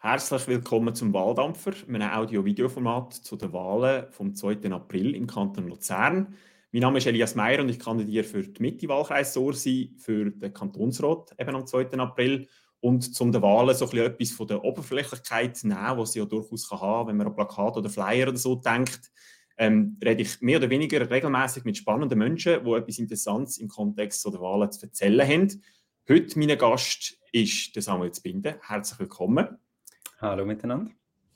Herzlich willkommen zum Wahldampfer, einem Audio-Video-Format zu den Wahlen vom 2. April im Kanton Luzern. Mein Name ist Elias Meyer und ich kandidiere für die Mitte-Wahlkreis Sursi für den Kantonsrat eben am 2. April. Und zum den Wahlen so ein etwas von der Oberflächlichkeit nehmen, was sie ja durchaus kann haben, wenn man an Plakat oder Flyer oder so denkt, ähm, rede ich mehr oder weniger regelmäßig mit spannenden Menschen, die etwas Interessantes im Kontext der Wahlen zu erzählen haben. Heute mein Gast ist der Samuel Zbinde. Herzlich willkommen. Hallo miteinander.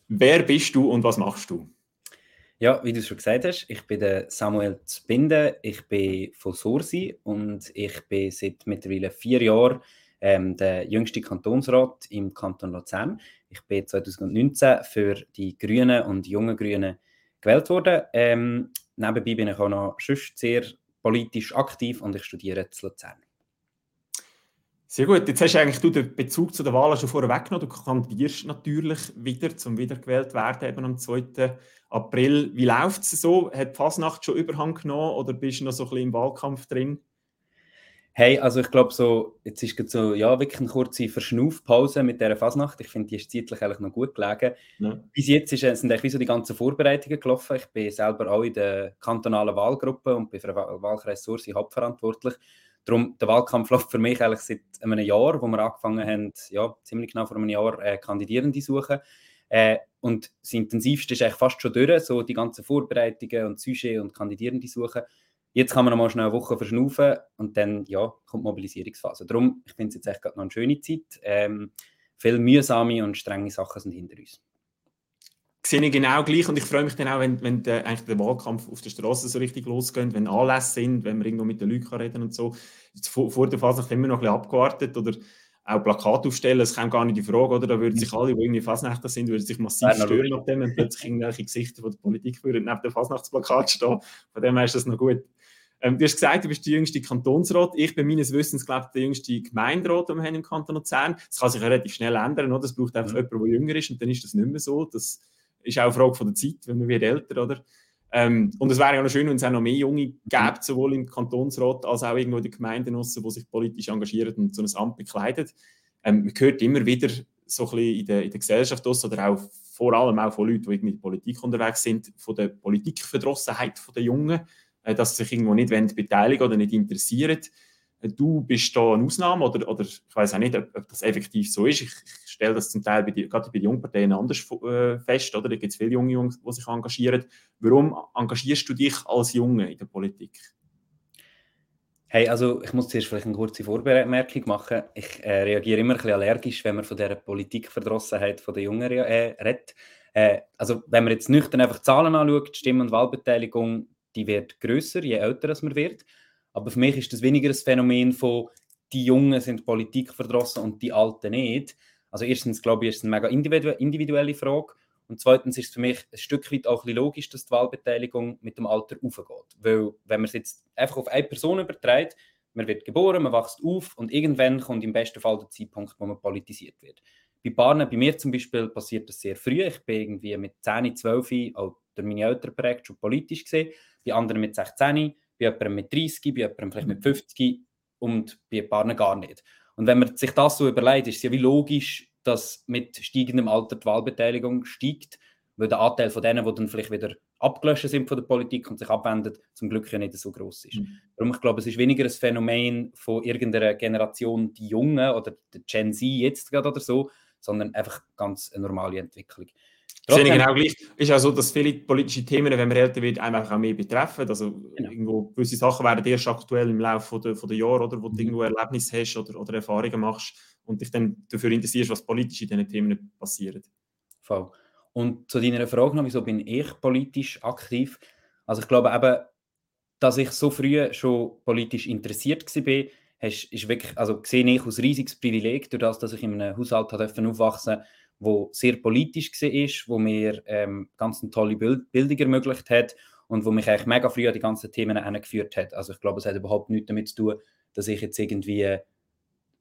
Wer bist du und was machst du? Ja, wie du schon gesagt hast, ich bin der Samuel Zbinde, ich bin von Sursi und ich bin seit mittlerweile vier Jahren ähm, der jüngste Kantonsrat im Kanton Luzern. Ich bin 2019 für die Grünen und Jungen Grünen gewählt worden. Ähm, nebenbei bin ich auch noch sehr politisch aktiv und ich studiere in Luzern. Sehr gut. Jetzt hast du eigentlich du den Bezug zu den Wahlen schon vorher weggenommen. Du kandidierst natürlich wieder, zum wiedergewählt werden, eben am 2. April. Wie läuft es so? Hat die Fasnacht schon Überhang genommen oder bist du noch so ein bisschen im Wahlkampf drin? Hey, also ich glaube so, jetzt ist so, ja, wirklich eine kurze Verschnaufpause mit dieser Fasnacht. Ich finde, die ist zeitlich eigentlich noch gut gelegen. Ja. Bis jetzt ist, sind eigentlich wie so die ganzen Vorbereitungen gelaufen. Ich bin selber auch in der kantonalen Wahlgruppe und bin für den Wahlkreis Sursi hauptverantwortlich. Darum, der Wahlkampf läuft für mich eigentlich seit einem Jahr, wo wir angefangen haben, ja, ziemlich genau vor einem Jahr, äh, Kandidierende zu suchen. Äh, und das Intensivste ist eigentlich fast schon durch, so die ganzen Vorbereitungen und Sujet und Kandidierende suchen. Jetzt kann man noch schnell eine Woche verschnaufen und dann ja, kommt die Mobilisierungsphase. Darum, ich finde es jetzt echt gerade noch eine schöne Zeit. Ähm, viele mühsame und strenge Sachen sind hinter uns sehe ich genau gleich und ich freue mich dann auch, wenn, wenn der, eigentlich der Wahlkampf auf der Straße so richtig losgeht, wenn Anlässe sind, wenn wir irgendwo mit den Leuten reden und so. Jetzt vor, vor der Phase immer noch ein bisschen abgewartet oder auch Plakate aufstellen, das kommt gar nicht die Frage, oder? Da würden sich alle, die irgendwie Fasnächter sind, würden sich massiv ja, stören nach dem, wenn plötzlich irgendwelche Gesichter von der Politik würden neben dem Fasnachtsplakat stehen. Von dem her ist das noch gut. Ähm, du hast gesagt, du bist der jüngste Kantonsrat. Ich bin meines Wissens, glaube ich, der jüngste Gemeinderat, den wir haben im Kanton Luzern. Das kann sich relativ schnell ändern, oder? Es braucht einfach mhm. jemanden, der jünger ist und dann ist das nicht mehr so. Das ist auch eine Frage von der Zeit, wenn man wird älter, oder? Ähm, und es wäre ja noch schön, wenn es auch noch mehr Junge gäbe, sowohl im Kantonsrat als auch irgendwo in den Gemeinden, die sich politisch engagieren und so ein Amt bekleiden. Ähm, man hört immer wieder so ein bisschen in der, in der Gesellschaft aus, oder auch vor allem auch von Leuten, die der Politik unterwegs sind, von der Politikverdrossenheit der Jungen, äh, dass sie sich irgendwo nicht beteiligen oder nicht interessieren. Du bist da eine Ausnahme oder, oder ich weiß auch nicht, ob, ob, das effektiv so ist. Ich, ich stelle das zum Teil bei die, gerade bei den Jungparteien anders äh, fest. Oder? Da gibt es viele junge Jungs, die sich engagieren. Warum engagierst du dich als Junge in der Politik? Hey, also ich muss zuerst vielleicht eine kurze Vorbemerkung machen. Ich äh, reagiere immer ein bisschen allergisch, wenn man von dieser Politikverdrossenheit der Jungen äh, redet. Äh, also wenn man jetzt nüchtern einfach Zahlen anschaut, die Stimm- und Wahlbeteiligung, die wird größer, je älter man wird. Aber für mich ist das weniger ein Phänomen von, die Jungen sind Politik verdrossen und die Alten nicht. Also erstens, glaube ich, ist es eine mega individuelle Frage. Und zweitens ist es für mich ein Stück weit auch ein logisch, dass die Wahlbeteiligung mit dem Alter aufgeht. Weil, wenn man es jetzt einfach auf eine Person überträgt, man wird geboren, man wächst auf und irgendwann kommt im besten Fall der Zeitpunkt, wo man politisiert wird. Bei Paaren, bei mir zum Beispiel, passiert das sehr früh. Ich bin irgendwie mit 10, 12, auch durch meine Eltern schon politisch gesehen. Bei anderen mit 16, bei jemandem mit 30, bei jemandem vielleicht mit 50 und bei Partnern gar nicht. Und wenn man sich das so überlegt, ist es ja wie logisch, dass mit steigendem Alter die Wahlbeteiligung steigt, weil der Anteil von denen, die dann vielleicht wieder abgelöscht sind von der Politik und sich abwenden, zum Glück ja nicht so groß ist. Mhm. Darum, ich glaube, es ist weniger ein Phänomen von irgendeiner Generation, die Jungen oder der Gen Z jetzt gerade oder so, sondern einfach ganz eine normale Entwicklung. Trotzdem, sehe genau gleich. Ist auch so, dass viele politische Themen, wenn man älter wird, einem auch mehr betreffen. Also genau. irgendwo gewisse Sachen werden erst aktuell im Laufe der, der Jahre, oder, wo du mhm. irgendwo Erlebnisse hast oder, oder Erfahrungen machst und dich dann dafür interessierst, was politisch in diesen Themen passiert. Voll. Und zu deiner Frage noch, wieso bin ich politisch aktiv? Also ich glaube eben, dass ich so früh schon politisch interessiert war, ist wirklich, also sehe ich als riesiges Privileg, durch das, dass ich in einem Haushalt aufwachsen durfte, wo sehr politisch war, wo mir ähm, ganz tolle Bild Bildung ermöglicht hat und wo mich eigentlich mega früh an die ganzen Themen angeführt hat. Also ich glaube, es hat überhaupt nichts damit zu tun, dass ich jetzt irgendwie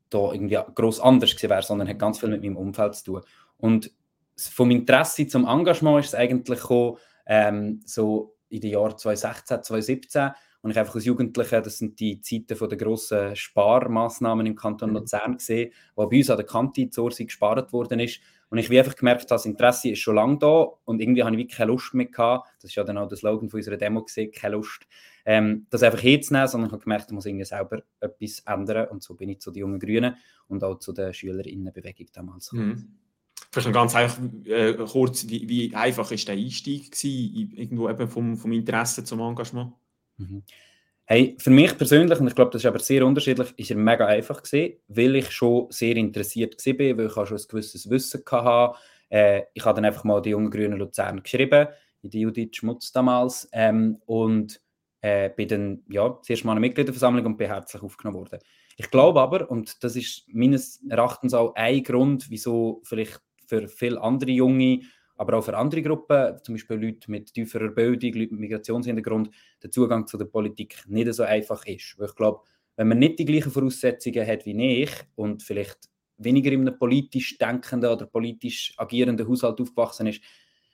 da irgendwie groß anders gewesen wäre, sondern hat ganz viel mit meinem Umfeld zu tun. Und vom Interesse zum Engagement ist es eigentlich gekommen, ähm, so in den Jahren 2016, 2017, und ich einfach als Jugendlicher, das sind die Zeiten von der grossen Sparmaßnahmen im Kanton mhm. Luzern gesehen, wo bei uns an der Kante zur gespart worden ist. Und ich habe einfach gemerkt, das Interesse ist schon lange da und irgendwie habe ich wirklich keine Lust mehr gehabt. Das ist ja dann auch der Slogan von unserer Demo gesehen, keine Lust, ähm, das einfach hinzunehmen, sondern ich habe gemerkt, ich muss irgendwie selber etwas ändern und so bin ich zu den jungen Grünen und auch zu der Schülerinnenbewegung damals. Mhm. Vielleicht noch ganz einfach, äh, kurz, wie, wie, einfach ist der Einstieg gewesen, irgendwo eben vom, vom Interesse zum Engagement? Mhm. Hey, für mich persönlich, und ich glaube, das ist aber sehr unterschiedlich, ist er mega einfach gewesen, weil ich schon sehr interessiert war, weil ich schon ein gewisses Wissen hatte. Äh, ich habe dann einfach mal die jungen Grünen Luzern geschrieben, die Judith Schmutz damals, ähm, und äh, bin dann ja, das erste Mal eine Mitgliederversammlung und bin herzlich aufgenommen worden. Ich glaube aber, und das ist meines Erachtens auch ein Grund, wieso vielleicht für viele andere Junge, aber auch für andere Gruppen, zum Beispiel Leute mit tieferer Bildung, Leute mit Migrationshintergrund, der Zugang zu der Politik nicht so einfach ist. Weil ich glaube, wenn man nicht die gleichen Voraussetzungen hat wie ich und vielleicht weniger in einem politisch denkenden oder politisch agierenden Haushalt aufgewachsen ist,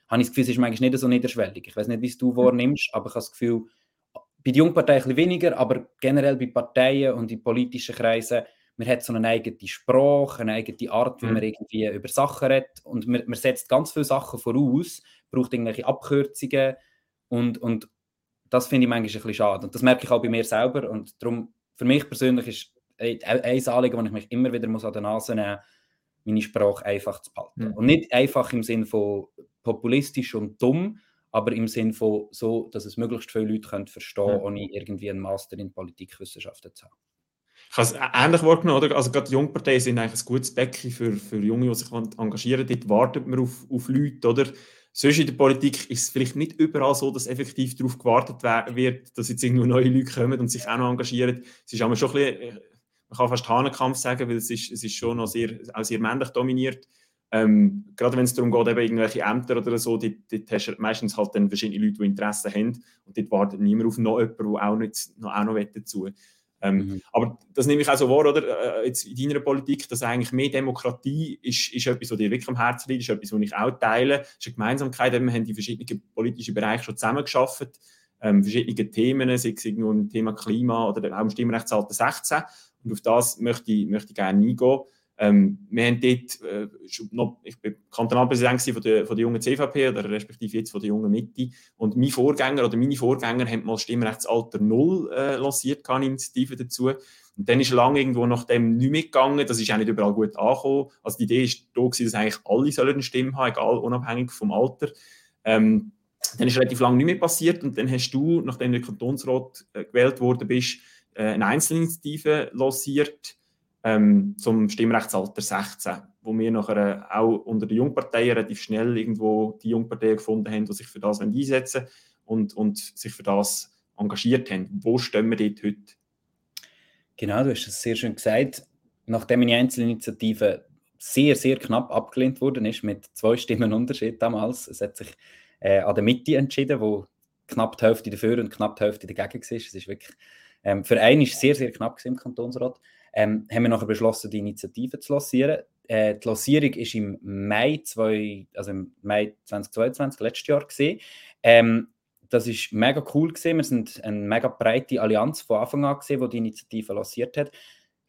habe ich das Gefühl, es ist manchmal nicht so niederschwellig. Ich weiß nicht, wie es du wahrnimmst, aber ich habe das Gefühl, bei den Jungparteien ein bisschen weniger, aber generell bei Parteien und in politischen Kreisen man hat so eine eigene Sprache, eine eigene Art, wie mhm. man irgendwie über Sachen redet und man, man, setzt ganz viele Sachen voraus, braucht irgendwelche Abkürzungen und, und das finde ich manchmal ein bisschen schade und das merke ich auch bei mir selber und darum, für mich persönlich ist ein, ein Anliegen, wo ich mich immer wieder muss an der Nase nehmen muss, meine Sprache einfach zu behalten. Mhm. Und nicht einfach im Sinn von populistisch und dumm, aber im Sinn von so, dass es möglichst viele Leute können verstehen können, mhm. ohne irgendwie einen Master in Politikwissenschaften zu haben. Ich habe es ähnlich wahrgenommen, oder? Also gerade die Jungparteien sind eigentlich ein gutes Becken für, für Junge, die sich engagieren Dort wartet man auf, auf Leute, oder? Sonst in der Politik ist es vielleicht nicht überall so, dass effektiv darauf gewartet wird, dass jetzt irgendwo neue Leute kommen und sich auch noch engagieren. Es ist aber schon ein bisschen, äh, man kann fast Hahnenkampf sagen, weil es ist, es ist schon noch sehr, auch sehr männlich dominiert. Ähm, gerade wenn es darum geht, eben irgendwelche Ämter oder so, dort, dort hast du meistens halt dann verschiedene Leute, die Interesse haben und dort wartet niemand auf noch jemanden, der auch, noch, auch noch dazu ähm, mhm. Aber das nehme ich auch so wahr, oder? Äh, jetzt in deiner Politik, dass eigentlich mehr Demokratie ist, ist etwas, was dir wirklich am Herzen liegt, ist etwas, was ich auch teile. Es ist eine Gemeinsamkeit, wir haben die verschiedenen politischen Bereiche schon zusammengeschafft, ähm, verschiedene Themen, sei es irgendwo im Thema Klima oder auch im Stimmrechtsalter 16. Und auf das möchte ich, möchte ich gerne eingehen. Ähm, wir haben dort, äh, noch, ich bin Kantonalpräsident von der, von der jungen CVP oder respektive jetzt von der jungen Mitte und mein Vorgänger oder meine Vorgänger haben mal Stimmrechtsalter Null äh, lanciert, keine Initiative dazu. Und dann ist lange irgendwo nach dem nicht mitgegangen, das ist auch nicht überall gut angekommen. Also die Idee ist da gewesen, dass eigentlich alle sollen eine Stimme haben, egal, unabhängig vom Alter. Ähm, dann ist relativ lange nicht mehr passiert und dann hast du, nachdem du Kantonsrat äh, gewählt worden bist, äh, eine Einzelinitiative lanciert, ähm, zum Stimmrechtsalter 16, wo wir nachher auch unter den Jungparteien relativ schnell irgendwo die Jungparteien gefunden haben, die sich für das einsetzen und, und sich für das engagiert haben. Wo stehen wir dort heute? Genau, du hast es sehr schön gesagt. Nachdem meine Einzelinitiative sehr, sehr knapp abgelehnt worden ist, mit zwei Stimmen Unterschied damals, es hat sich äh, an der Mitte entschieden, wo knapp die Hälfte dafür und knapp die Hälfte dagegen war. Es ist wirklich, ähm, für einen ist sehr, sehr knapp im Kantonsrat ähm, haben wir nachher beschlossen, die Initiative zu lancieren. Äh, die Lancierung war im Mai, zwei, also im Mai 2022, letztes Jahr. Gewesen. Ähm, das war mega cool. Gewesen. Wir sind eine mega breite Allianz von Anfang an, gewesen, die die Initiative lanciert hat.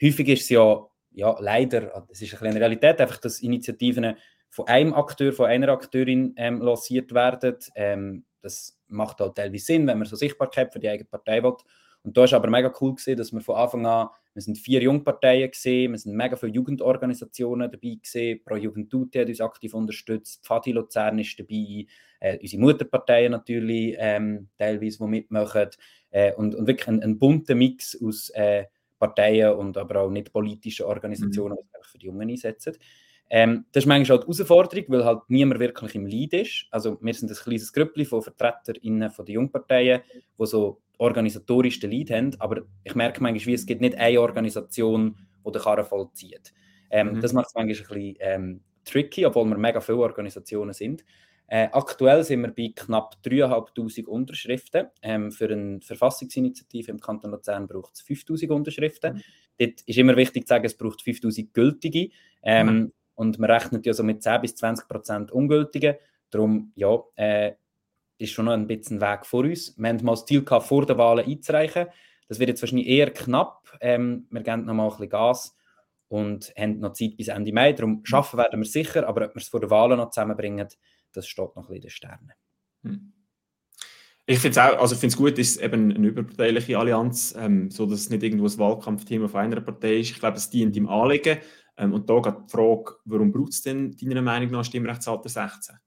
Häufig ist es ja, ja leider, es ist eine Realität, einfach, dass Initiativen von einem Akteur, von einer Akteurin ähm, lanciert werden. Ähm, das macht auch teilweise Sinn, wenn man so Sichtbarkeit für die eigene Partei will. Und da ist aber mega cool gewesen, dass wir von Anfang an, wir sind vier Jungparteien gesehen, wir sind mega viele Jugendorganisationen dabei gesehen, Pro Jugend hat uns aktiv unterstützt, Pfadi Luzern ist dabei, äh, unsere Mutterparteien natürlich ähm, teilweise, die mitmachen äh, und, und wirklich ein, ein bunter Mix aus äh, Parteien und aber auch nicht politischen Organisationen, mhm. die sich für die Jungen einsetzen. Ähm, das ist manchmal auch die Herausforderung, weil halt niemand wirklich im Lead ist. Also wir sind ein kleines Grüppli von VertreterInnen von den Jungparteien, die so organisatorisch den Lead haben, aber ich merke manchmal, wie es gibt nicht eine Organisation, die den Karren vollzieht. Ähm, mhm. Das macht es manchmal ein bisschen ähm, tricky, obwohl wir mega viele Organisationen sind. Äh, aktuell sind wir bei knapp 3'500 Unterschriften. Ähm, für eine Verfassungsinitiative im Kanton Luzern braucht es 5'000 Unterschriften. Mhm. Dort ist immer wichtig zu sagen, es braucht 5'000 gültige. Ähm, mhm. Und man rechnet ja so mit 10 bis 20 Prozent ungültigen. Darum, ja, äh, ist schon noch ein bisschen Weg vor uns. Wir haben mal das Ziel gehabt, vor den Wahlen einzureichen. Das wird jetzt wahrscheinlich eher knapp. Ähm, wir geben noch mal ein bisschen Gas. und haben noch Zeit bis Ende Mai. Darum schaffen werden wir sicher, aber ob wir es vor der Wahl noch zusammenbringen, das steht noch ein bisschen in den Sternen. Hm. Ich finde es auch, also finde es gut, ist eben eine überparteiliche Allianz, ähm, so dass es nicht irgendwo ein Wahlkampfteam auf einer Partei ist. Ich glaube, es dient im Anliegen. Ähm, und da geht die Frage, warum braucht es denn deiner Meinung nach Stimmrechtsalter 16?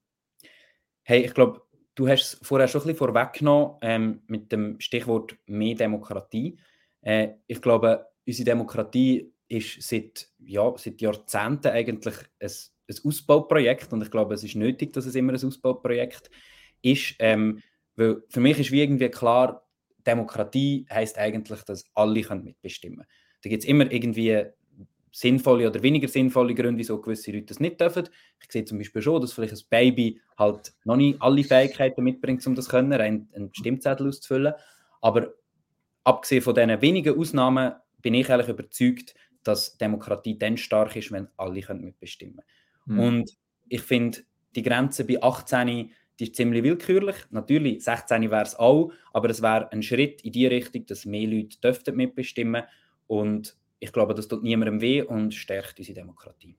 Hey, ich glaube, du hast es vorher schon ein bisschen vorweggenommen ähm, mit dem Stichwort mehr Demokratie. Äh, ich glaube, unsere Demokratie ist seit, ja, seit Jahrzehnten eigentlich ein, ein Ausbauprojekt und ich glaube, es ist nötig, dass es immer ein Ausbauprojekt ist. Ähm, weil für mich ist wie irgendwie klar, Demokratie heißt eigentlich, dass alle mitbestimmen können. Da gibt es immer irgendwie sinnvolle oder weniger sinnvolle Gründe, wieso gewisse Leute das nicht dürfen. Ich sehe zum Beispiel schon, dass vielleicht ein Baby halt noch nicht alle Fähigkeiten mitbringt, um das können, einen, einen Stimmzettel auszufüllen. Aber abgesehen von diesen wenigen Ausnahmen bin ich eigentlich überzeugt, dass Demokratie dann stark ist, wenn alle können mitbestimmen können. Mhm. Und ich finde, die Grenze bei 18 die ist ziemlich willkürlich. Natürlich, 16 wäre es auch, aber es wäre ein Schritt in die Richtung, dass mehr Leute dürften mitbestimmen und ich glaube, das tut niemandem weh und stärkt unsere Demokratie.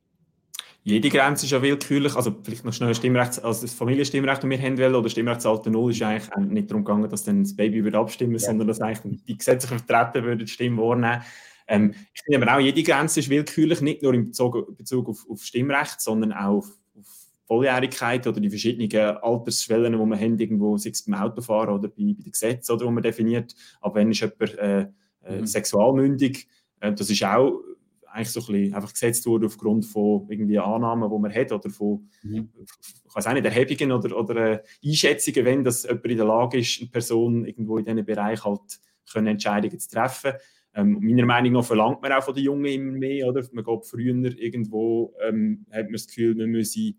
Jede Grenze ist ja willkürlich, also vielleicht noch schnell ein Stimmrecht, also das Familienstimmrecht, das wir haben wollen, oder Stimmrechtsalter Null, ist eigentlich nicht darum gegangen, dass dann das Baby würde abstimmen, ja. sondern dass eigentlich die gesetzlichen Vertreter würden die Stimme wahrnehmen. Ähm, ich finde aber auch, jede Grenze ist willkürlich, nicht nur in Bezug, Bezug auf, auf Stimmrecht, sondern auch auf, auf Volljährigkeit oder die verschiedenen Altersschwellen, die man haben, irgendwo, sei es beim Autofahren oder bei, bei den Gesetzen, oder, wo man definiert, ab wenn ist jemand äh, äh, mhm. sexualmündig. Äh, das ist auch eigentlich so ein bisschen einfach gesetzt worden aufgrund von irgendwie Annahmen, die man hat oder von, mhm. ich weiß auch nicht, Erhebungen oder, oder äh, Einschätzungen, wenn das jemand in der Lage ist, eine Person irgendwo in diesem Bereich halt können Entscheidungen zu treffen. Ähm, meiner Meinung nach verlangt man auch von den Jungen immer mehr, oder? Man geht früher irgendwo, ähm, hat man das Gefühl, man müsse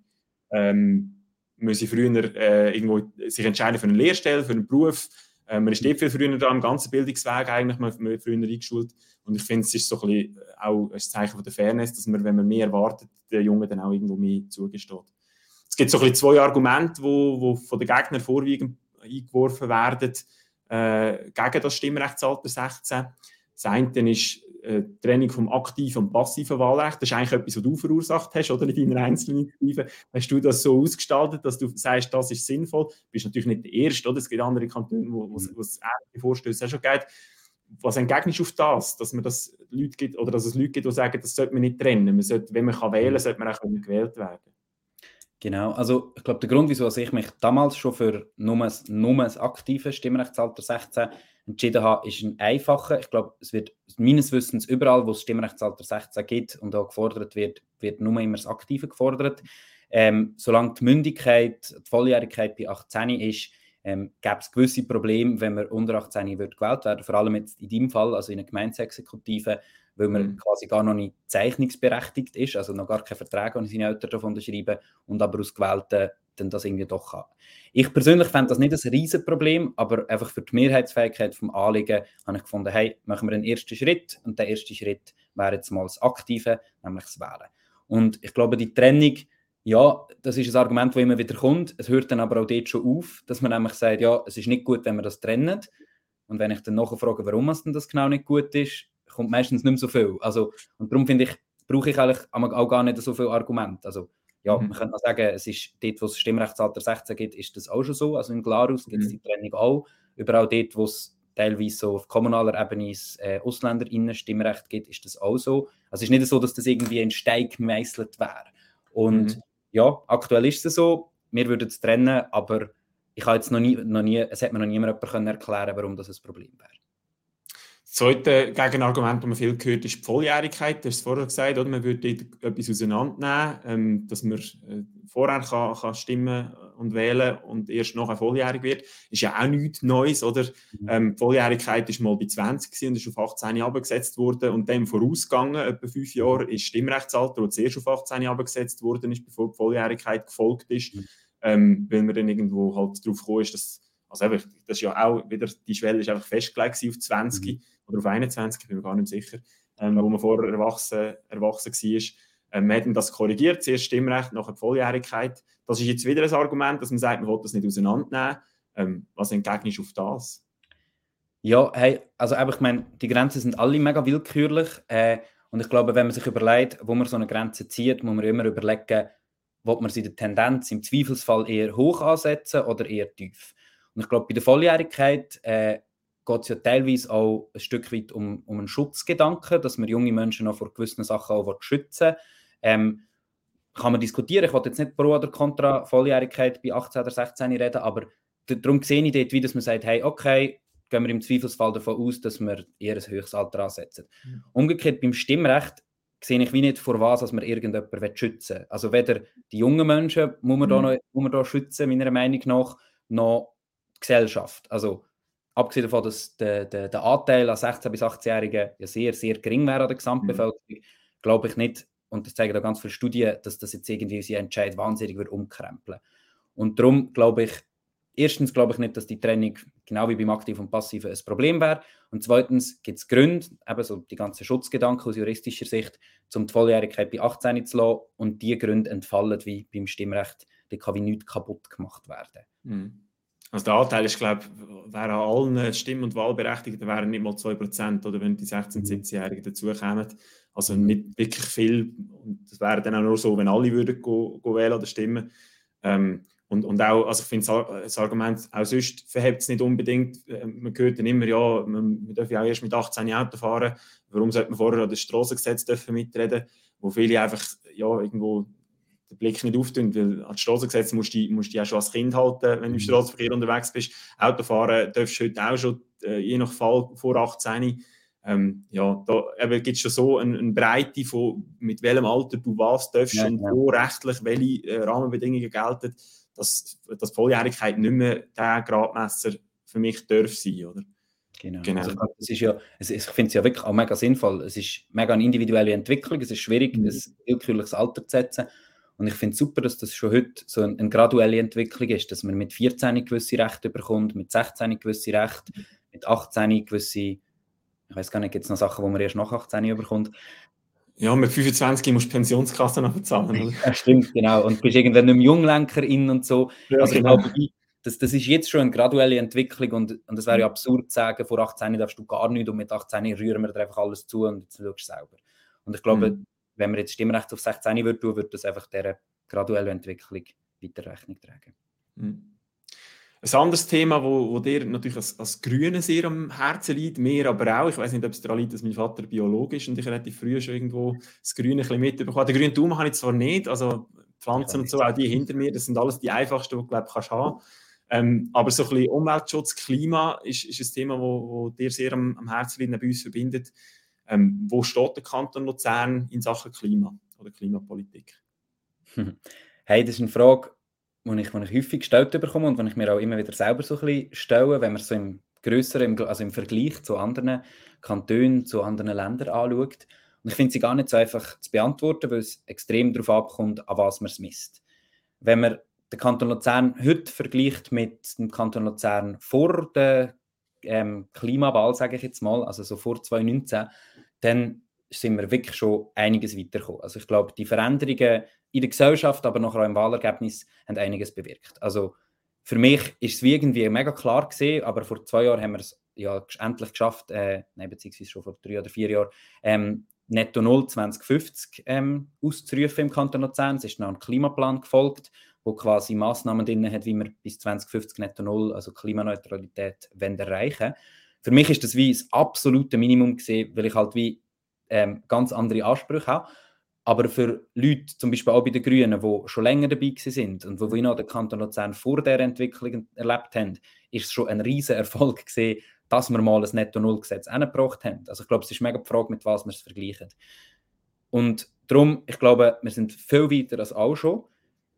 ähm, müssen früher äh, irgendwo sich entscheiden für eine Lehrstelle, für einen Beruf. Äh, man ist nicht viel früher da am ganzen Bildungsweg eigentlich, man früher eingeschult. Und ich finde, es ist so ein bisschen auch ein Zeichen von der Fairness, dass man, wenn man mehr erwartet, den Jungen dann auch irgendwo mehr zugesteht. Es gibt so ein bisschen zwei Argumente, wo, wo von den Gegnern vorwiegend eingeworfen werden äh, gegen das Stimmrechtsalter 16. Das eine ist äh, Trennung vom aktiven und passiven Wahlrecht. Das ist eigentlich etwas, was du verursacht hast, oder in deiner Einzelinitiative. Hast du das so ausgestaltet, dass du sagst, das ist sinnvoll? Du bist natürlich nicht der Erste, oder? Es gibt andere Kantone, wo, wo, wo es ähnliche Vorstöße auch schon gibt. Was entgegnest du auf das, dass, man das Leute gibt, oder dass es Leute gibt, die sagen, das sollte man nicht trennen. Man sollte, wenn man kann wählen kann, sollte man auch gewählt werden Genau, also ich glaube, der Grund, wieso ich mich damals schon für nur, nur das aktive Stimmrechtsalter 16 entschieden habe, ist ein einfacher. Ich glaube, es wird meines Wissens überall, wo es Stimmrechtsalter 16 gibt und auch gefordert wird, wird nur immer das Aktive gefordert. Ähm, solange die Mündigkeit, die Volljährigkeit bei 18 ist, ähm, gäbe es gewisse Probleme, wenn man unter 18 wird gewählt werden, vor allem jetzt in deinem Fall, also in einer Gemeindeexekutive, weil man mhm. quasi gar noch nicht zeichnungsberechtigt ist, also noch gar keinen Vertrag an seine Eltern davon schreiben und aber aus gewählten dann das irgendwie doch kann. Ich persönlich fände das nicht ein Riesenproblem, aber einfach für die Mehrheitsfähigkeit vom Anliegen habe ich gefunden, hey, machen wir einen ersten Schritt und der erste Schritt wäre jetzt mal das Aktive, nämlich das Wählen. Und ich glaube, die Trennung, ja, das ist ein Argument, das immer wieder kommt. Es hört dann aber auch dort schon auf, dass man nämlich sagt, ja, es ist nicht gut, wenn man das trennt. Und wenn ich dann nachfrage, warum es denn das genau nicht gut ist, kommt meistens nicht mehr so viel. Also, und darum finde ich, brauche ich eigentlich auch gar nicht so viele Argumente. Also, ja, mhm. man könnte sagen, es ist dort, wo es Stimmrechtsalter 16 gibt, ist das auch schon so. Also in Glarus gibt es mhm. die Trennung auch. Überall dort, wo es teilweise so auf kommunaler Ebene äh, AusländerInnen-Stimmrecht gibt, ist das auch so. Also es ist nicht so, dass das irgendwie in Stein gemeißelt wäre. Und mhm. ja, aktuell ist es so, wir würden es trennen, aber ich habe jetzt noch nie, noch nie, es hat mir noch niemand erklären können, warum das ein Problem wäre. Das zweite Gegenargument, das man viel gehört, ist die Volljährigkeit. Du hast es vorher gesagt, oder? man würde etwas auseinandernehmen, ähm, dass man äh, vorher kann, kann stimmen und wählen und erst nachher volljährig wird. Ist ja auch nichts Neues, oder? Mhm. Ähm, die Volljährigkeit ist mal bei 20 und ist auf 18 Jahre gesetzt worden und dem vorausgegangen, etwa fünf Jahre, ist Stimmrechtsalter, das zuerst auf 18 Jahre gesetzt worden ist, bevor die Volljährigkeit gefolgt ist, mhm. ähm, weil man dann irgendwo halt darauf gekommen ist, dass also einfach, das ist ja auch wieder, die Schwelle ist einfach festgelegt auf 20 mhm. Oder auf 21, ich bin mir gar nicht sicher, ähm, wo man vorher erwachsen, erwachsen war. Ähm, wir hätten das korrigiert, zuerst Stimmrecht, nachher Volljährigkeit. Das ist jetzt wieder ein Argument, dass man sagt, man will das nicht auseinandernehmen. Ähm, was entgegnest du auf das? Ja, hey, also ich meine, die Grenzen sind alle mega willkürlich. Äh, Und ich glaube, wenn man sich überlegt, wo man so eine Grenze zieht, muss man immer überlegen, ob man sie der Tendenz im Zweifelsfall eher hoch ansetzen oder eher tief. Und ich glaube, bei der Volljährigkeit äh, geht es ja teilweise auch ein Stück weit um, um einen Schutzgedanken, dass man junge Menschen auch vor gewissen Sachen auch schützen ähm, kann man diskutieren. Ich wollte jetzt nicht pro oder contra Volljährigkeit bei 18 oder 16 reden, aber darum sehe ich dort, wie dass man sagt, hey, okay, gehen wir im Zweifelsfall davon aus, dass wir eher ein höchstes Alter ansetzen. Mhm. Umgekehrt beim Stimmrecht sehe ich wie nicht vor was, dass man irgendjemanden schützen will. Also weder die jungen Menschen muss man, mhm. da, noch, muss man da schützen, meiner Meinung nach, noch die Gesellschaft. Also abgesehen davon, dass der, der, der Anteil an 16- bis 18-Jährigen ja sehr, sehr gering wäre an der Gesamtbevölkerung, mhm. glaube ich nicht, und das zeigen auch ganz viele Studien, dass das jetzt irgendwie unsere Entscheid wahnsinnig wird umkrempeln. Und darum glaube ich, erstens glaube ich nicht, dass die Trennung genau wie beim Aktiv und Passiven ein Problem wäre. Und zweitens gibt es Gründe, eben so die ganzen Schutzgedanken aus juristischer Sicht, um die Volljährigkeit bei 18 zu lassen. Und die Gründe entfallen wie beim Stimmrecht, die kann wie nichts kaputt gemacht werden. Mhm. Also der Anteil ist, glaube ich, wären allen Stimm- und Wahlberechtigten wären nicht mal 2%, oder wenn die 16-, 17-Jährigen mhm. dazukommen. Also nicht wirklich viel. Und das wäre dann auch nur so, wenn alle würden go, go wählen oder stimmen. Ähm, und, und auch, also ich finde das Argument, auch sonst verhebt es nicht unbedingt. Äh, man hört dann immer, ja, man, man darf ja auch erst mit 18 Auto fahren. Warum sollte man vorher an das Strassengesetz dürfen mitreden, wo viele einfach ja, irgendwo den Blick nicht auftun, weil an das Strassengesetz musst du, musst du ja schon als Kind halten, wenn du im mhm. Straßenverkehr unterwegs bist. Autofahren darfst du heute auch schon, äh, je nach Fall, vor 18 ähm, ja, da gibt es schon so eine, eine, Breite von, mit welchem Alter du was darfst ja, und ja. wo rechtlich welche äh, Rahmenbedingungen gelten, dass, dass Volljährigkeit nicht mehr der Gradmesser für mich darf sein, oder? Genau. genau. Also ich, ist ja, ich finde es ja wirklich auch mega sinnvoll. Es ist mega eine individuelle Entwicklung. Es ist schwierig, mhm. ein willkürliches Alter zu setzen. Und ich finde es super, dass das schon heute so eine, eine, graduelle Entwicklung ist, dass man mit 14 gewisse Rechte bekommt, mit 16 gewisse Rechte, mit 18 gewisse ich weiß gar nicht, gibt es noch Sachen, wo man erst nach 18 bekommt? Ja, mit 25 musst du Pensionskasse noch bezahlen. Ja, stimmt, genau. Und du bist irgendwann nicht mehr Junglenkerin und so. Ja, also genau. ich glaube, das, das ist jetzt schon eine graduelle Entwicklung und, und wäre ja absurd zu sagen, vor 18 darfst du gar nichts und mit 18 rühren wir dir einfach alles zu und jetzt schaust du selber. Und ich glaube, mhm. Wenn man jetzt Stimmrecht auf 16 würde tun, würde das einfach dieser graduellen Entwicklung weiter Rechnung tragen. Mhm. Ein anderes Thema, wo, wo dir natürlich als, als Grüne sehr am Herzen liegt, mir aber auch, ich weiß nicht, ob es daran liegt, dass mein Vater biologisch und ich relativ früh schon irgendwo das Grüne ein bisschen mitbekommen Den grünen Daumen habe ich zwar nicht, also Pflanzen und so, auch die hinter mir, das sind alles die einfachsten, die du, glaube kannst haben. Ähm, aber so ein bisschen Umweltschutz, Klima ist, ist ein Thema, wo, wo dir sehr am, am Herzen liegt, bei uns verbindet. Ähm, wo steht der Kanton Luzern in Sachen Klima oder Klimapolitik? Hey, das ist eine Frage, die ich, ich häufig gestellt bekomme und die ich mir auch immer wieder selber so ein bisschen stelle, wenn man so im größeren, also im Vergleich zu anderen Kantonen, zu anderen Ländern anschaut. Und ich finde sie gar nicht so einfach zu beantworten, weil es extrem darauf abkommt, an was man es misst. Wenn man den Kanton Luzern heute vergleicht mit dem Kanton Luzern vor der ähm, Klimawahl, sage ich jetzt mal, also so vor 2019, dann sind wir wirklich schon einiges weitergekommen. Also ich glaube, die Veränderungen in der Gesellschaft, aber noch auch im Wahlergebnis, haben einiges bewirkt. Also für mich ist es wie irgendwie mega klar gesehen, aber vor zwei Jahren haben wir es ja endlich geschafft, äh, nein, beziehungsweise schon vor drei oder vier Jahren, ähm, Netto Null 2050 ähm, auszurufen im Kanton Luzern. Es ist noch ein Klimaplan gefolgt, wo quasi Massnahmen drin hat, wie wir bis 2050 Netto Null, also Klimaneutralität, erreichen Für mich ist das wie das absolute Minimum gesehen, weil ich halt wie ähm, ganz andere Ansprüche habe. Aber für Leute, zum Beispiel auch bei den Grünen, die schon länger dabei sind und die noch den Kanton Luzern vor der Entwicklung erlebt haben, ist es schon ein riesiger Erfolg gesehen, dass wir mal ein Netto-Null-Gesetz angebracht haben. Also ich glaube, es ist mega die Frage, mit was wir es vergleichen. Und darum, ich glaube, wir sind viel weiter als auch schon.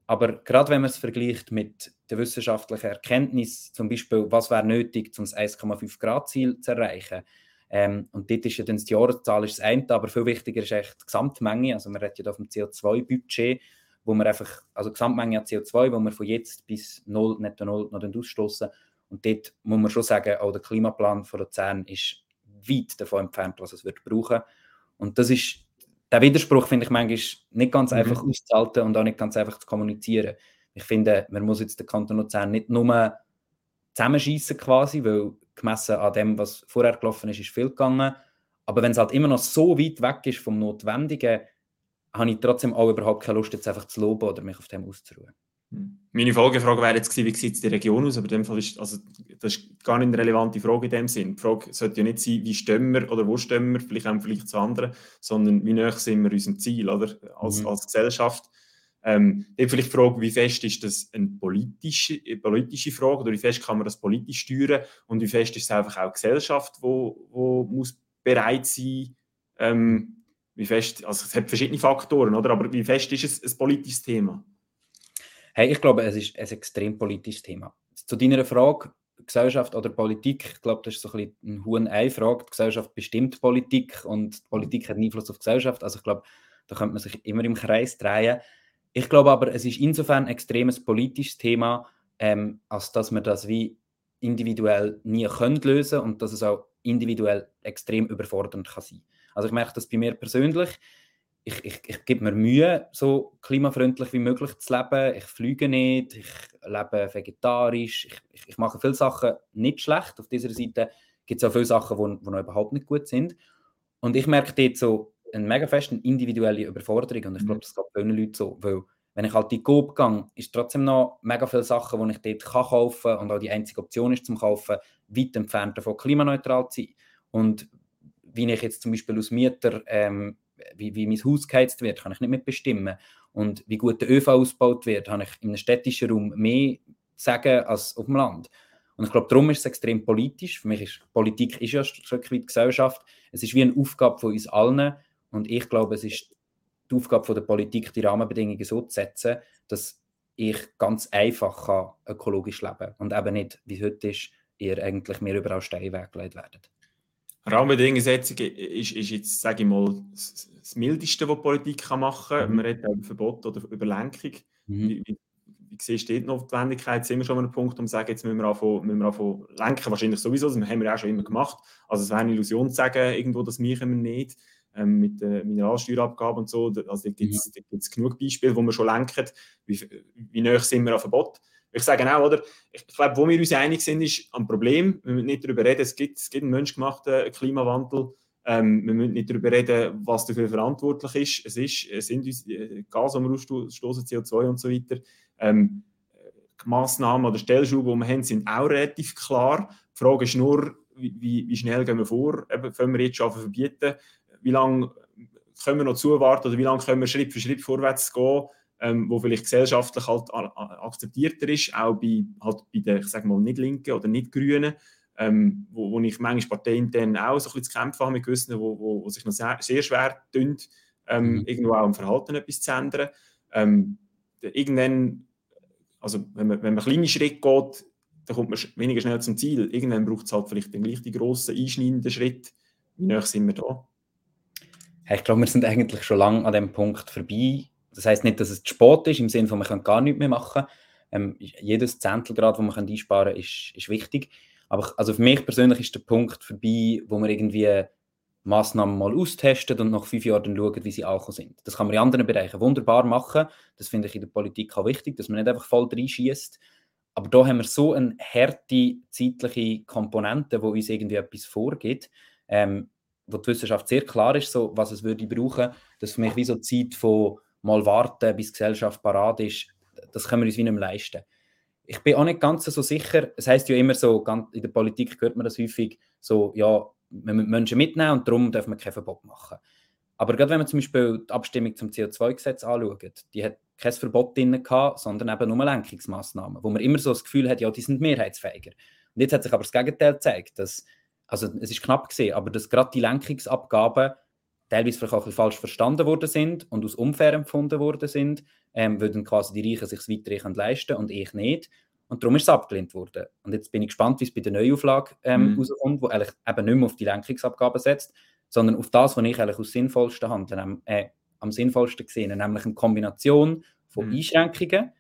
Aber gerade wenn man es vergleicht mit der wissenschaftlichen Erkenntnis, zum Beispiel, was wäre nötig, um das 1,5 Grad-Ziel zu erreichen, ähm, und dort ist ja dann die Jahreszahl ist das eine, aber viel wichtiger ist echt die Gesamtmenge. Also man redet ja da vom CO2-Budget, wo man einfach, also Gesamtmenge an CO2, wo man von jetzt bis null, netto null noch ausstoßen. Und dort muss man schon sagen, auch der Klimaplan von Luzern ist weit davon entfernt, was es wird brauchen. Und das ist, der Widerspruch finde ich manchmal nicht ganz mhm. einfach auszuhalten und auch nicht ganz einfach zu kommunizieren. Ich finde, man muss jetzt den Kanton Luzern nicht nur zusammenschießen quasi, weil gemessen an dem, was vorher gelaufen ist, ist viel gegangen. Aber wenn es halt immer noch so weit weg ist vom Notwendigen, habe ich trotzdem auch überhaupt keine Lust, jetzt einfach zu loben oder mich auf dem auszuruhen. Hm. Meine Folgefrage wäre jetzt gewesen, wie sieht es die Region aus? Aber in dem Fall ist also, das ist gar nicht eine relevante Frage in dem Sinn. Die Frage sollte ja nicht sein, wie stehen wir oder wo stehen wir, vielleicht auch vielleicht zu anderen, sondern wie näher sind wir unserem Ziel oder? Als, mhm. als Gesellschaft. Ähm, vielleicht die Frage, wie fest ist das eine politische, eine politische Frage oder wie fest kann man das politisch steuern und wie fest ist es einfach auch Gesellschaft, wo, wo muss bereit sein ähm, wie fest, also es hat verschiedene Faktoren, oder? aber wie fest ist es ein politisches Thema? Hey, ich glaube, es ist ein extrem politisches Thema. Zu deiner Frage, Gesellschaft oder Politik, ich glaube, das ist so ein bisschen eine hohe Ei-Frage. Die Gesellschaft bestimmt Politik und Politik hat einen Einfluss auf die Gesellschaft. Also ich glaube, da könnte man sich immer im Kreis drehen. Ich glaube aber, es ist insofern ein extremes politisches Thema, ähm, als dass man das wie individuell nie können lösen und dass es auch individuell extrem überfordernd kann sein. Also ich merke das bei mir persönlich ich, ich, ich gebe mir Mühe, so klimafreundlich wie möglich zu leben. Ich fliege nicht, ich lebe vegetarisch, ich, ich, ich mache viele Sachen nicht schlecht. Auf dieser Seite gibt es auch viele Sachen, die, noch überhaupt nicht gut sind. Und ich merke dort so eine mega feste individuelle Überforderung und ich glaube, mhm. das geht vielen Leuten so, weil wenn ich halt in die Coop gehe, ist trotzdem noch mega viele Sachen, die ich dort kann kaufen kann und auch die einzige Option ist zum Kaufen, weit entfernt davon klimaneutral zu sein. Und wie ich jetzt zum Beispiel als Mieter ähm, wie, wie mein Haus geheizt wird, kann ich nicht mitbestimmen. Und wie gut der ÖV ausgebaut wird, habe ich in einem städtischen Raum mehr sagen als auf dem Land. Und ich glaube, darum ist es extrem politisch. Für mich ist Politik ist ja ein Stück weit Gesellschaft. Es ist wie eine Aufgabe von uns allen. Und ich glaube, es ist die Aufgabe von der Politik, die Rahmenbedingungen so zu setzen, dass ich ganz einfach kann ökologisch leben kann und eben nicht, wie es heute ist, ihr eigentlich mehr überall Steine weggelegt werden. Rahmenbedingungssetzung ist, ist jetzt, sage ich mal, das Mildeste, was Politik machen kann. Mhm. Man redet über Verbot oder über Lenkung. Mhm. Wie, wie, wie siehst du die Notwendigkeit? Sind wir schon an einem Punkt, um zu sagen, jetzt müssen wir anfangen, müssen wir anfangen lenken? Wahrscheinlich sowieso, das haben wir auch schon immer gemacht. Also es wäre eine Illusion zu sagen, irgendwo, das machen wir nicht. Ähm, mit der Mineralsteuerabgabe und so. Also da gibt es mhm. genug Beispiele, wo wir schon lenken. Wie, wie näher sind wir an Verbot? Ich sage auch, oder, ich glaube, wo wir uns einig sind, ist am Problem. Wir müssen nicht darüber reden, es gibt, es gibt einen menschgemachten Klimawandel. Ähm, wir müssen nicht darüber reden, was dafür verantwortlich ist. Es, ist, es sind äh, Gas, die wir ausstoßen, CO2 und so weiter. Ähm, die Massnahmen oder Stellschrauben, die wir haben, sind auch relativ klar. Die Frage ist nur, wie, wie schnell gehen wir vor? Eben, können wir jetzt schon verbieten? Wie lange können wir noch zuwarten oder wie lange können wir Schritt für Schritt vorwärts gehen? ähm, wo vielleicht gesellschaftlich halt akzeptierter ist, auch bei, halt bei den, ich sage mal, nicht Linken oder nicht Grünen, ähm, wo, wo ich manchmal parteiintern auch so ein bisschen zu kämpfen habe mit gewissen, wo, wo, wo sich noch sehr, sehr schwer tun, ähm, mhm. irgendwo auch im Verhalten etwas zu ändern. Ähm, irgendwann, also wenn man, wenn man kleine Schritte geht, dann kommt man weniger schnell zum Ziel. Irgendwann braucht es halt vielleicht den gleich die grossen, einschneidenden Schritt. Wie nah sind wir da? Ich glaube, wir sind eigentlich schon lange an dem Punkt vorbei, das heißt nicht, dass es zu spät ist, im Sinne von, man kann gar nichts mehr machen. Ähm, jedes Zentelgrad, das man einsparen kann, ist, ist wichtig. Aber also für mich persönlich ist der Punkt vorbei, wo man irgendwie Massnahmen mal austestet und nach fünf Jahren dann schaut, wie sie angekommen sind. Das kann man in anderen Bereichen wunderbar machen. Das finde ich in der Politik auch wichtig, dass man nicht einfach voll reinschießt. Aber da haben wir so eine harte zeitliche Komponente, wo uns irgendwie etwas vorgeht, ähm, wo die Wissenschaft sehr klar ist, so, was es würde brauchen. Das ist für mich wie so Zeit von mal warten, bis die Gesellschaft parat ist, das können wir uns wie nicht mehr leisten. Ich bin auch nicht ganz so sicher, es heißt ja immer so, in der Politik hört man das häufig, so, ja, wir müssen Menschen mitnehmen und darum dürfen wir kein Verbot machen. Aber gerade wenn man zum Beispiel die Abstimmung zum CO2-Gesetz anschaut, die hat kein Verbot drin gehabt, sondern eben nur Lenkungsmaßnahmen, wo man immer so das Gefühl hat, ja, die sind mehrheitsfähiger. Und jetzt hat sich aber das Gegenteil gezeigt, dass, also es ist knapp gesehen, aber dass gerade die Lenkungsabgaben teilweise vielleicht auch ein falsch verstanden worden sind und aus unfair empfunden worden sind, ähm, dann quasi die Reichen sich weiter leisten und ich nicht. Und darum ist es abgelehnt worden. Und jetzt bin ich gespannt, wie es bei der Neuauflage ähm, rauskommt, wo eigentlich eben nicht mehr auf die Lenkungsabgaben setzt, sondern auf das, was ich eigentlich aus sinnvollsten handle, äh, am sinnvollsten gesehen, nämlich eine Kombination von mhm. Einschränkungen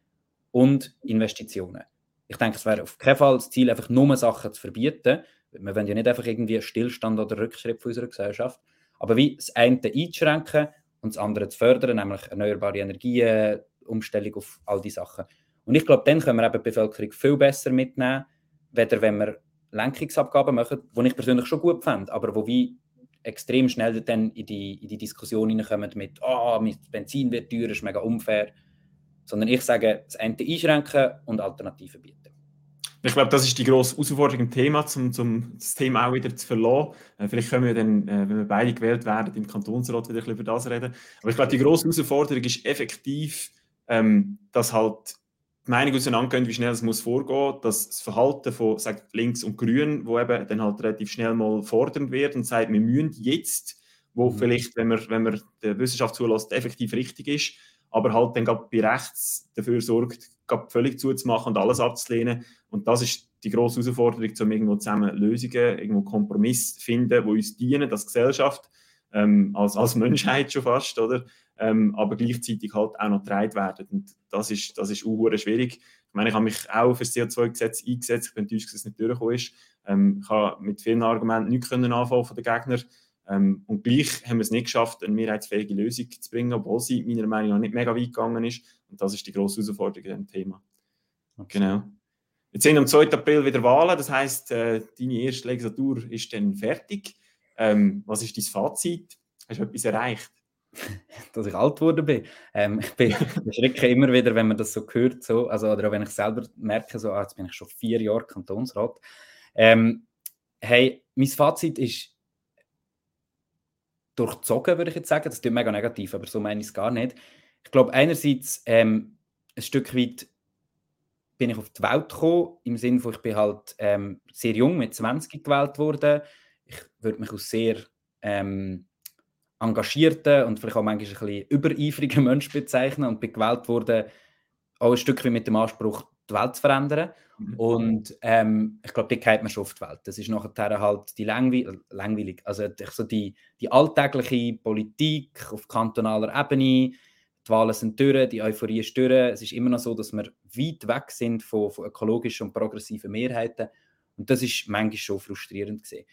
und Investitionen. Ich denke, es wäre auf keinen Fall das Ziel, einfach nur Sachen zu verbieten. Wir wollen ja nicht einfach irgendwie Stillstand oder Rückschritt von unserer Gesellschaft, aber wie das eine einzuschränken und das andere zu fördern, nämlich erneuerbare Energien, Umstellung auf all diese Sachen. Und ich glaube, dann können wir eben die Bevölkerung viel besser mitnehmen, weder wenn wir Lenkungsabgaben machen, die ich persönlich schon gut fände, aber wo wie extrem schnell dann in die, in die Diskussion hineinkommen mit, oh, Benzin wird teurer, ist mega unfair. Sondern ich sage, das Ende einschränken und Alternativen bieten. Ich glaube, das ist die grosse Herausforderung im Thema, um, um das Thema auch wieder zu verlassen. Äh, vielleicht können wir dann, äh, wenn wir beide gewählt werden, im Kantonsrat wieder ein bisschen über das reden. Aber ich glaube, die grosse Herausforderung ist effektiv, ähm, dass halt die Meinung auseinandergehen, wie schnell es muss vorgehen, dass das Verhalten von sagt, links und grün, wo eben dann halt relativ schnell mal fordernd wird und sagt, wir müssen jetzt, wo mhm. vielleicht, wenn man, wenn man der Wissenschaft zulässt, effektiv richtig ist, aber halt dann bei rechts dafür sorgt, völlig zuzumachen und alles abzulehnen. Und das ist die grosse Herausforderung, um irgendwo zusammen Lösungen, irgendwo Kompromiss finden, die uns dienen, als Gesellschaft, ähm, als, als Menschheit schon fast, oder? Ähm, aber gleichzeitig halt auch noch getragen werden. Und das ist, das ist auch schwierig. Ich meine, ich habe mich auch für das CO2-Gesetz eingesetzt. Ich bin enttäuscht, dass es nicht durchgekommen ist. Ähm, ich habe mit vielen Argumenten nichts anfangen von den Gegnern. Ähm, und gleich haben wir es nicht geschafft, eine mehrheitsfähige Lösung zu bringen, obwohl sie meiner Meinung nach nicht mega weit gegangen ist. Und das ist die grosse Herausforderung in diesem Thema. Okay. Genau. Jetzt sind am 2. April wieder Wahlen, das heisst, äh, deine erste Legislatur ist dann fertig. Ähm, was ist dein Fazit? Hast du etwas erreicht? Dass ich alt geworden bin. Ähm, ich bin erschrecke immer wieder, wenn man das so hört, so, also, oder auch wenn ich selber merke, so, ah, jetzt bin ich schon vier Jahre Kantonsrat. Ähm, hey, mein Fazit ist durchzogen, würde ich jetzt sagen. Das ist mega negativ, aber so meine ich es gar nicht. Ich glaube, einerseits ähm, ein Stück weit bin ich auf die Welt gekommen, im Sinne von, ich bin halt ähm, sehr jung, mit 20 gewählt worden. Ich würde mich als sehr ähm, engagierten und vielleicht auch manchmal ein bisschen übereifrigen Mensch bezeichnen und bin gewählt worden, auch ein Stück weit mit dem Anspruch, die Welt zu verändern. Mhm. Und ähm, ich glaube, die geht man schon auf die Welt. Das ist nachher halt die langwe langweilig, also so die, die alltägliche Politik auf kantonaler Ebene, die Wahlen sind durch, die Euphorie ist durch. Es ist immer noch so, dass wir weit weg sind von, von ökologischen und progressiven Mehrheiten. Und das ist manchmal schon frustrierend gesehen.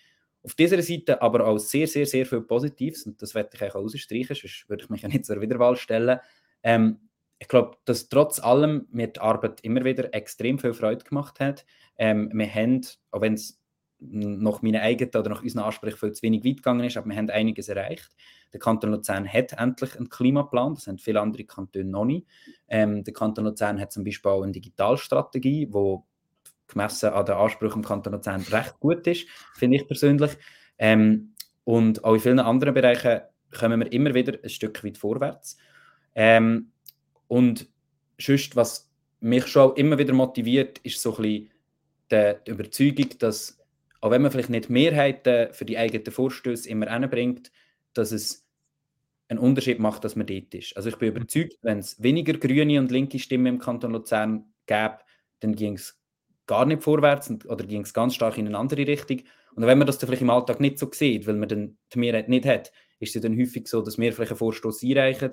Auf dieser Seite aber auch sehr, sehr, sehr viel Positives. Und das werde ich auch ausstreichen, sonst würde ich mich ja nicht zur Wiederwahl stellen. Ähm, ich glaube, dass trotz allem mir die Arbeit immer wieder extrem viel Freude gemacht hat. Ähm, wir haben, auch wenn es nach meinen eigenen oder nach unseren Ansprüchen viel zu wenig weit gegangen ist, aber wir haben einiges erreicht. Der Kanton Luzern hat endlich einen Klimaplan, das haben viele andere Kantone noch nicht. Ähm, der Kanton Luzern hat zum Beispiel auch eine Digitalstrategie, die gemessen an den Ansprüchen im Kanton Luzern recht gut ist, finde ich persönlich. Ähm, und auch in vielen anderen Bereichen kommen wir immer wieder ein Stück weit vorwärts. Ähm, und sonst, was mich schon immer wieder motiviert, ist so ein bisschen die, die Überzeugung, dass auch wenn man vielleicht nicht Mehrheiten für die eigenen Vorstöße immer anbringt, dass es einen Unterschied macht, dass man dort ist. Also ich bin überzeugt, wenn es weniger grüne und linke Stimmen im Kanton Luzern gäbe, dann ging es gar nicht vorwärts oder ging es ganz stark in eine andere Richtung. Und wenn man das dann vielleicht im Alltag nicht so sieht, weil man dann die Mehrheit nicht hat, ist es dann häufig so, dass wir vielleicht einen Vorstoß einreichen,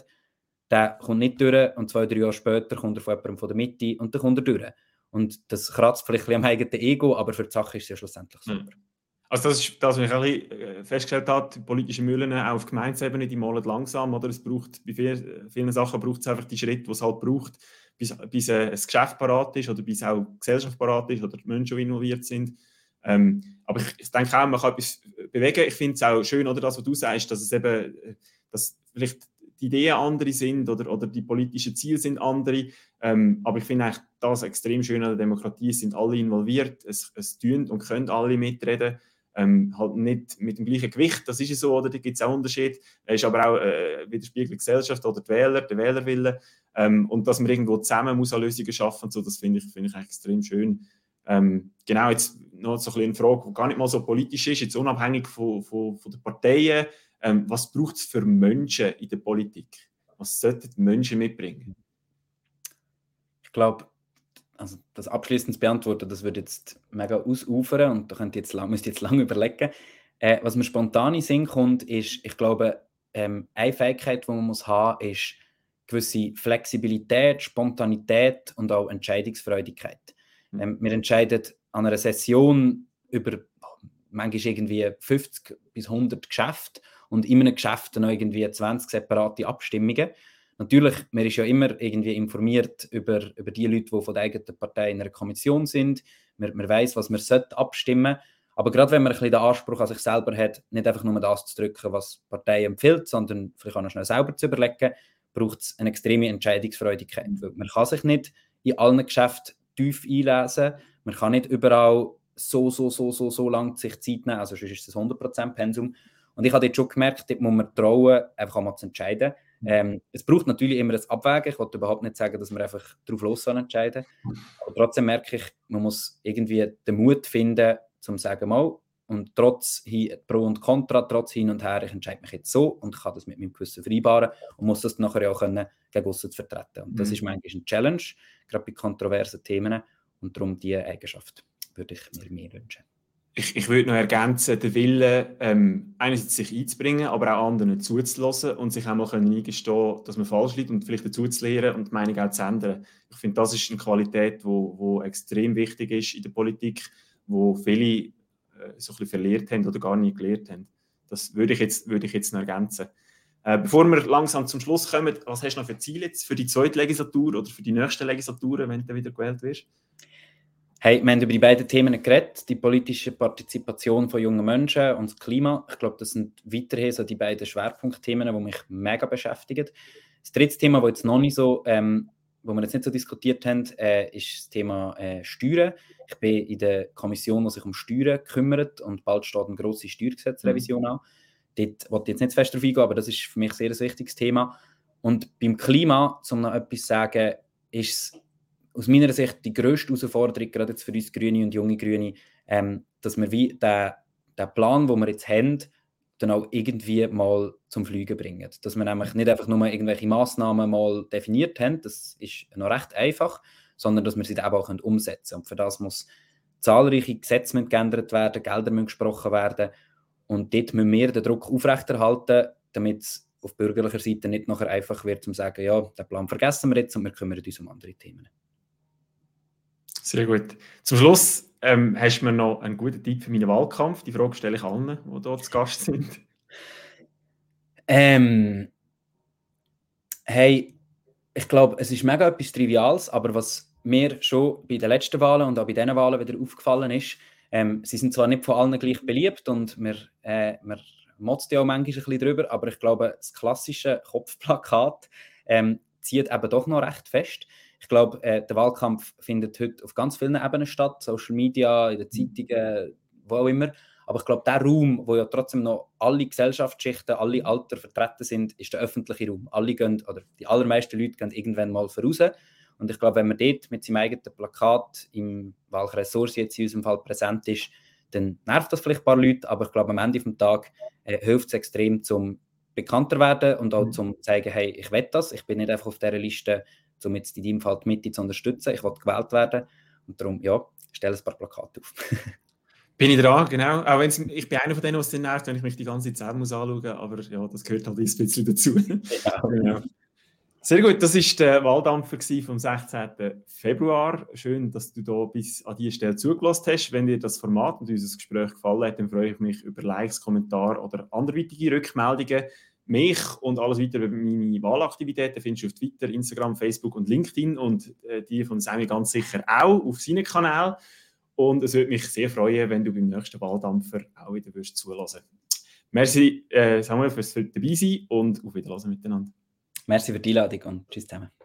der kommt nicht durch und zwei, drei Jahre später kommt er von jemandem von der Mitte und dann kommt er durch. Und das kratzt vielleicht ein am eigenen Ego, aber für die Sache ist es ja schlussendlich super. Mhm. Also das ist das, was ich ein bisschen äh, festgestellt habe, politische Mühlen auch auf Gemeindeebene, die malen langsam, oder? Es braucht, bei vielen, Sachen braucht es einfach die Schritte, die es halt braucht, bis, bis äh, ein Geschäft parat ist oder bis auch Gesellschaft parat ist oder die Menschen involviert sind. Ähm, aber ich, ich, denke auch, man kann etwas bewegen. Ich finde es auch schön, oder das, was du sagst, dass es eben, äh, dass vielleicht die Ideen andere sind oder, oder die politischen Ziele sind andere. Ähm, aber ich finde eigentlich das extrem schön an der Demokratie. Es sind alle involviert, es, es tun und können alle mitreden. Ähm, halt nicht mit dem gleichen Gewicht, das ist ja so, oder da gibt es auch Unterschied. Es ist aber auch äh, widerspiegelt die Gesellschaft oder die Wähler, der Wählerwille. Ähm, und dass man irgendwo zusammen muss an Lösungen schaffen so, das finde ich, find ich extrem schön. Ähm, genau, jetzt noch so ein eine Frage, die gar nicht mal so politisch ist, jetzt unabhängig von, von, von den Parteien. Ähm, was braucht es für Menschen in der Politik? Was sollten Menschen mitbringen? Ich glaube, also das abschließend zu beantworten, das würde jetzt mega ausufern und da könnt ihr jetzt müsst ihr jetzt lange überlegen. Äh, was mir spontan in Sinn kommt, ist, ich glaube, ähm, eine Fähigkeit, die man muss haben, ist gewisse Flexibilität, Spontanität und auch Entscheidungsfreudigkeit. Mhm. Ähm, wir entscheiden an einer Session über manchmal irgendwie 50 bis 100 Geschäfte und in einem Geschäft noch irgendwie 20 separate Abstimmungen. Natürlich, man ist ja immer irgendwie informiert über, über die Leute, die von der eigenen Partei in einer Kommission sind. Man, man weiß, was man sollte abstimmen Aber gerade wenn man ein bisschen den Anspruch an sich selber hat, nicht einfach nur das zu drücken, was die Partei empfiehlt, sondern vielleicht auch noch schnell selber zu überlegen, braucht es eine extreme Entscheidungsfreudigkeit. Man kann sich nicht in allen Geschäften tief einlesen, man kann nicht überall so, so, so, so, so lange sich Zeit nehmen, also sonst ist es ein 100% Pensum. Und ich habe dort schon gemerkt, dort muss man trauen, einfach einmal zu entscheiden. Ähm, es braucht natürlich immer das Abwägen. Ich wollte überhaupt nicht sagen, dass man einfach drauf los entscheiden Aber trotzdem merke ich, man muss irgendwie den Mut finden, zum zu sagen, mal, und trotz Pro und Contra, trotz hin und her, ich entscheide mich jetzt so und kann das mit meinem Gewissen vereinbaren und muss das nachher auch können, gegen aussen vertreten. Und das mhm. ist manchmal eine Challenge, gerade bei kontroversen Themen. Und darum diese Eigenschaft würde ich mir mehr wünschen ich, ich würde noch ergänzen, den Willen, ähm, einerseits sich einzubringen, aber auch anderen zuzulassen und sich auch mal eingestehen dass man falsch liegt und vielleicht dazu zu lernen und die Meinung auch zu ändern. Ich finde, das ist eine Qualität, die wo, wo extrem wichtig ist in der Politik, wo viele äh, so ein bisschen verlehrt haben oder gar nicht gelernt haben. Das würde ich jetzt, würde ich jetzt noch ergänzen. Äh, bevor wir langsam zum Schluss kommen, was hast du noch für Ziele jetzt für die zweite Legislatur oder für die nächste Legislatur, wenn du wieder gewählt wirst? Hey, wir haben über die beiden Themen geredet, die politische Partizipation von jungen Menschen und das Klima. Ich glaube, das sind weiterhin so die beiden Schwerpunktthemen, die mich mega beschäftigen. Das dritte Thema, das jetzt noch nicht so, ähm, wo wir jetzt nicht so diskutiert haben, äh, ist das Thema äh, Steuern. Ich bin in der Kommission, die sich um Steuern kümmert und bald steht eine grosse Steuergesetzrevision mhm. an. Dort wollte ich jetzt nicht fest darauf eingehen, aber das ist für mich sehr ein sehr wichtiges Thema. Und beim Klima, um noch etwas zu sagen, ist es aus meiner Sicht die grösste Herausforderung, gerade jetzt für uns Grüne und junge Grüne, ähm, dass wir wie den, den Plan, den wir jetzt haben, dann auch irgendwie mal zum Fliegen bringen. Dass wir nämlich nicht einfach nur irgendwelche Massnahmen mal definiert haben, das ist noch recht einfach, sondern dass wir sie dann auch umsetzen können. Und für das muss zahlreiche Gesetze geändert werden, Gelder müssen gesprochen werden und dort müssen wir den Druck aufrechterhalten, damit es auf bürgerlicher Seite nicht nachher einfach wird, zu sagen, ja, den Plan vergessen wir jetzt und wir kümmern uns um andere Themen. Sehr gut. Zum Schluss ähm, hast du mir noch einen guten Tipp für meinen Wahlkampf. Die Frage stelle ich allen, die dort zu Gast sind. Ähm, hey, ich glaube, es ist mega etwas Triviales, aber was mir schon bei den letzten Wahlen und auch bei diesen Wahlen wieder aufgefallen ist, ähm, sie sind zwar nicht von allen gleich beliebt und wir, äh, wir motzt ja auch manchmal ein bisschen drüber, aber ich glaube, das klassische Kopfplakat ähm, zieht eben doch noch recht fest. Ich glaube, äh, der Wahlkampf findet heute auf ganz vielen Ebenen statt, Social Media, in den mhm. Zeitungen, wo auch immer. Aber ich glaube, der Raum, wo ja trotzdem noch alle Gesellschaftsschichten, alle Alter vertreten sind, ist der öffentliche Raum. Alle gehen, oder die allermeisten Leute gehen irgendwann mal voraus. Und ich glaube, wenn man dort mit seinem eigenen Plakat im Wahlkreis Source jetzt in unserem Fall präsent ist, dann nervt das vielleicht ein paar Leute, aber ich glaube, am Ende des Tages äh, hilft es extrem, zum bekannter werden und auch mhm. zum zeigen, hey, ich will das, ich bin nicht einfach auf dieser Liste um jetzt in deinem Fall die Mitte zu unterstützen. Ich wollte gewählt werden und darum, ja, stelle ein paar Plakate auf. bin ich dran, genau. Auch wenn's, ich bin einer von denen, was den nervt, wenn ich mich die ganze Zeit muss anschauen muss, aber ja, das gehört halt ein bisschen dazu. Ja, genau. Sehr gut, das war der Wahldampfer vom 16. Februar. Schön, dass du da bis an diese Stelle zugelassen hast. Wenn dir das Format und unser Gespräch gefallen hat, dann freue ich mich über Likes, Kommentare oder anderweitige Rückmeldungen. Mich und alles weitere über meine Wahlaktivitäten findest du auf Twitter, Instagram, Facebook und LinkedIn und äh, die von Sammy ganz sicher auch auf seinem Kanal. Und es würde mich sehr freuen, wenn du beim nächsten Wahldampfer auch wieder wirst zulassen. Merci, äh, Samuel, fürs dabei sein und auf Wiedersehen miteinander. Merci für die Einladung und tschüss zusammen.